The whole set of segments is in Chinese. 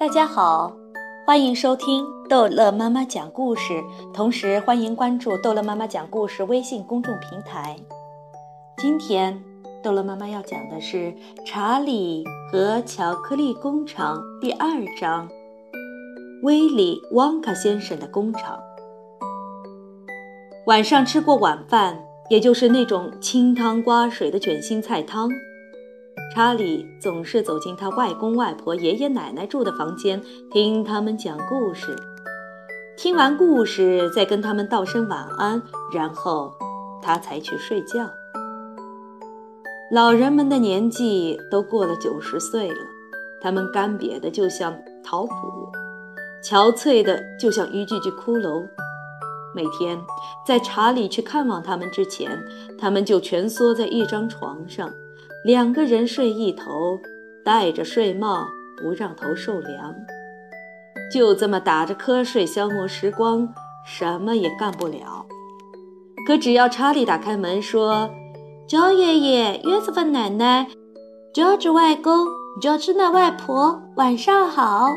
大家好，欢迎收听逗乐妈妈讲故事，同时欢迎关注逗乐妈妈讲故事微信公众平台。今天逗乐妈妈要讲的是《查理和巧克力工厂》第二章《威利旺卡先生的工厂》。晚上吃过晚饭，也就是那种清汤寡水的卷心菜汤。查理总是走进他外公外婆、爷爷奶奶住的房间，听他们讲故事。听完故事，再跟他们道声晚安，然后他才去睡觉。老人们的年纪都过了九十岁了，他们干瘪的就像陶土，憔悴的就像一具具骷髅。每天在查理去看望他们之前，他们就蜷缩在一张床上。两个人睡一头，戴着睡帽，不让头受凉，就这么打着瞌睡消磨时光，什么也干不了。可只要查理打开门说：“乔爷爷、约瑟芬奶奶、乔治外公、乔治娜外婆，晚上好。”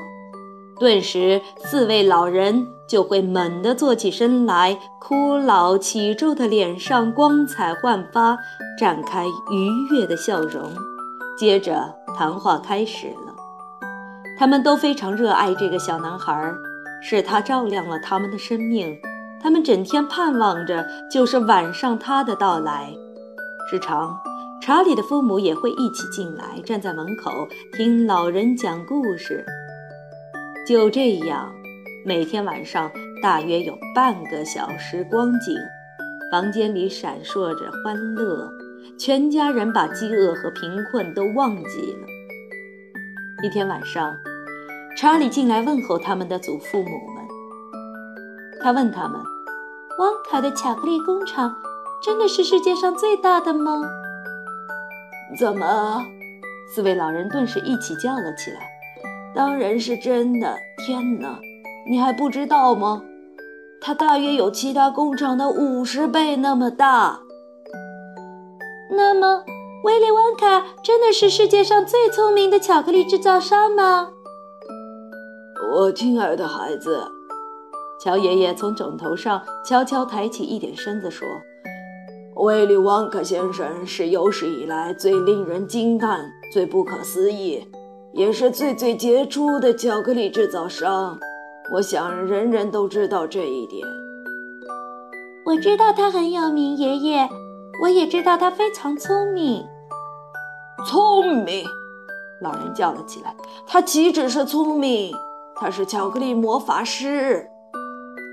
顿时，四位老人就会猛地坐起身来，枯老起皱的脸上光彩焕发，展开愉悦的笑容。接着，谈话开始了。他们都非常热爱这个小男孩，是他照亮了他们的生命。他们整天盼望着，就是晚上他的到来。时常，查理的父母也会一起进来，站在门口听老人讲故事。就这样，每天晚上大约有半个小时光景，房间里闪烁着欢乐，全家人把饥饿和贫困都忘记了。一天晚上，查理进来问候他们的祖父母们。他问他们：“旺卡的巧克力工厂真的是世界上最大的吗？”怎么？四位老人顿时一起叫了起来。当然是真的！天哪，你还不知道吗？它大约有其他工厂的五十倍那么大。那么，威利旺卡真的是世界上最聪明的巧克力制造商吗？我亲爱的孩子，乔爷爷从枕头上悄悄抬起一点身子说：“威利旺卡先生是有史以来最令人惊叹、最不可思议。”也是最最杰出的巧克力制造商，我想人人都知道这一点。我知道他很有名，爷爷，我也知道他非常聪明。聪明！老人叫了起来。他岂止是聪明，他是巧克力魔法师，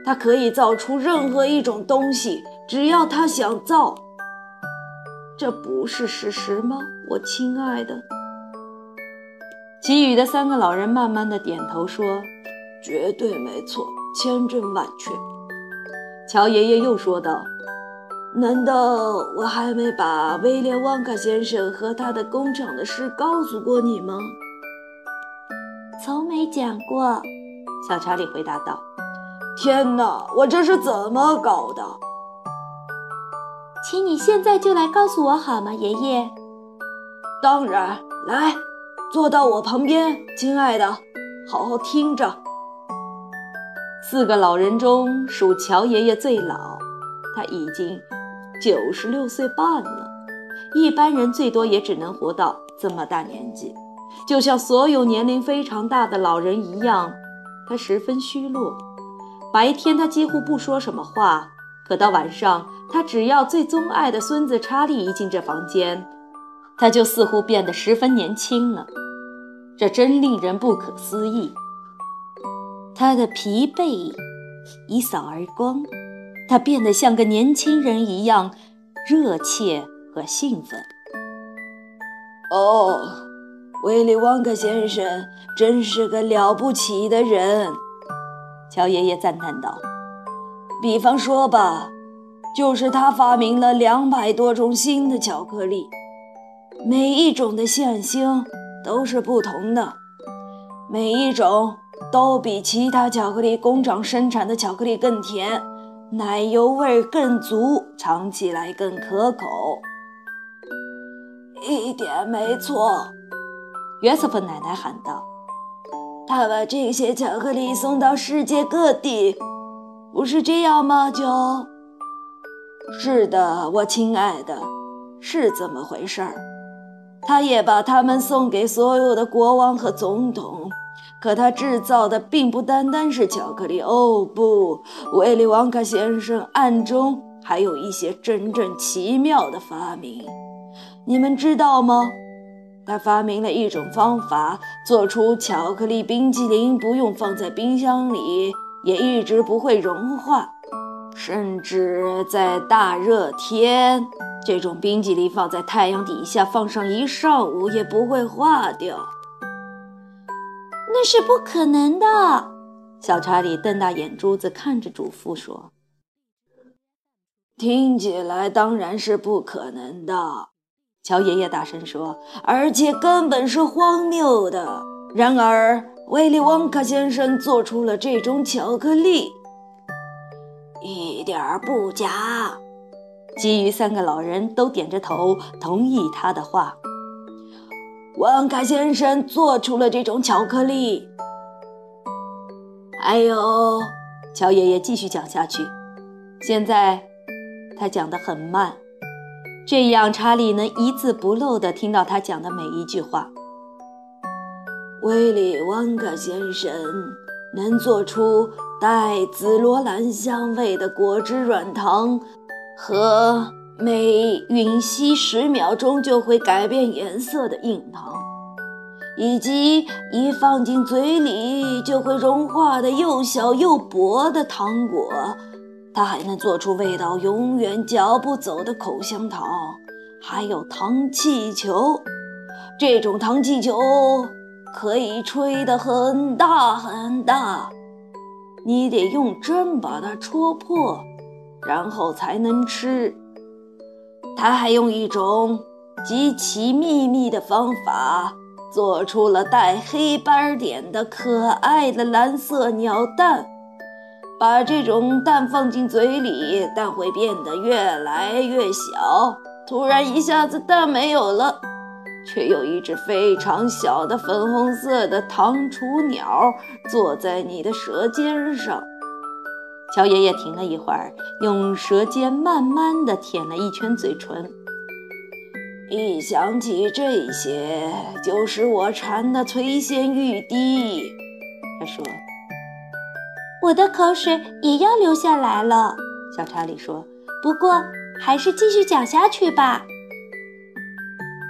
他可以造出任何一种东西，只要他想造。这不是事实吗，我亲爱的？其余的三个老人慢慢的点头说：“绝对没错，千真万确。”乔爷爷又说道：“难道我还没把威廉旺卡先生和他的工厂的事告诉过你吗？”“从没讲过。”小查理回答道。“天哪，我这是怎么搞的？”“请你现在就来告诉我好吗，爷爷？”“当然，来。”坐到我旁边，亲爱的，好好听着。四个老人中，属乔爷爷最老，他已经九十六岁半了。一般人最多也只能活到这么大年纪，就像所有年龄非常大的老人一样，他十分虚弱。白天他几乎不说什么话，可到晚上，他只要最钟爱的孙子查理一进这房间。他就似乎变得十分年轻了，这真令人不可思议。他的疲惫一扫而光，他变得像个年轻人一样热切和兴奋。哦，威利旺克先生真是个了不起的人，乔爷爷赞叹道。比方说吧，就是他发明了两百多种新的巧克力。每一种的馅星都是不同的，每一种都比其他巧克力工厂生产的巧克力更甜，奶油味更足，尝起来更可口。一点没错，约瑟芬奶奶喊道：“他把这些巧克力送到世界各地，不是这样吗？就。是的，我亲爱的，是这么回事儿。他也把它们送给所有的国王和总统。可他制造的并不单单是巧克力哦，不，威利旺卡先生暗中还有一些真正奇妙的发明，你们知道吗？他发明了一种方法，做出巧克力冰淇淋不用放在冰箱里，也一直不会融化，甚至在大热天，这种冰激凌放在太阳底下放上一上午也不会化掉。那是不可能的，小查理瞪大眼珠子看着主妇说：“听起来当然是不可能的。”乔爷爷大声说：“而且根本是荒谬的。”然而，威利旺卡先生做出了这种巧克力，一点儿不假。其余三个老人都点着头同意他的话。旺卡先生做出了这种巧克力。还有，乔爷爷继续讲下去。现在他讲得很慢，这样查理能一字不漏地听到他讲的每一句话。威利旺卡先生能做出带紫罗兰香味的果汁软糖和。每吮吸十秒钟就会改变颜色的硬糖，以及一放进嘴里就会融化的又小又薄的糖果，它还能做出味道永远嚼不走的口香糖，还有糖气球。这种糖气球可以吹得很大很大，你得用针把它戳破，然后才能吃。他还用一种极其秘密的方法，做出了带黑斑点的可爱的蓝色鸟蛋。把这种蛋放进嘴里，蛋会变得越来越小。突然，一下子蛋没有了，却有一只非常小的粉红色的糖雏鸟坐在你的舌尖上。乔爷爷停了一会儿，用舌尖慢慢地舔了一圈嘴唇。一想起这些，就使我馋得垂涎欲滴。他说：“我的口水也要流下来了。”小查理说：“不过还是继续讲下去吧。”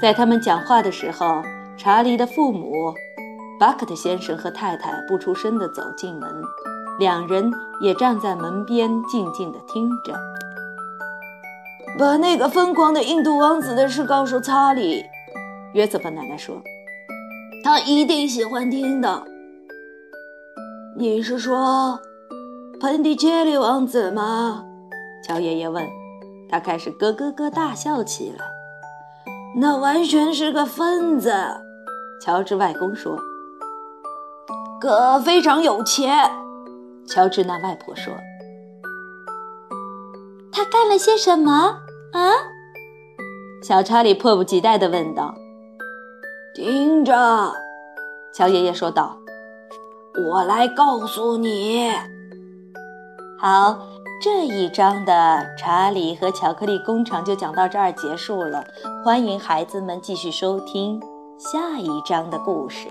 在他们讲话的时候，查理的父母巴克特先生和太太不出声地走进门。两人也站在门边，静静地听着。把那个疯狂的印度王子的事告诉查理，约瑟芬奶奶说：“他一定喜欢听的。”你是说，彭迪切利王子吗？乔爷爷问。他开始咯咯咯大笑起来。那完全是个疯子，乔治外公说。可非常有钱。乔治那外婆说：“他干了些什么啊？”小查理迫不及待地问道。“听着，”乔爷爷说道，“我来告诉你。”好，这一章的查理和巧克力工厂就讲到这儿结束了。欢迎孩子们继续收听下一章的故事。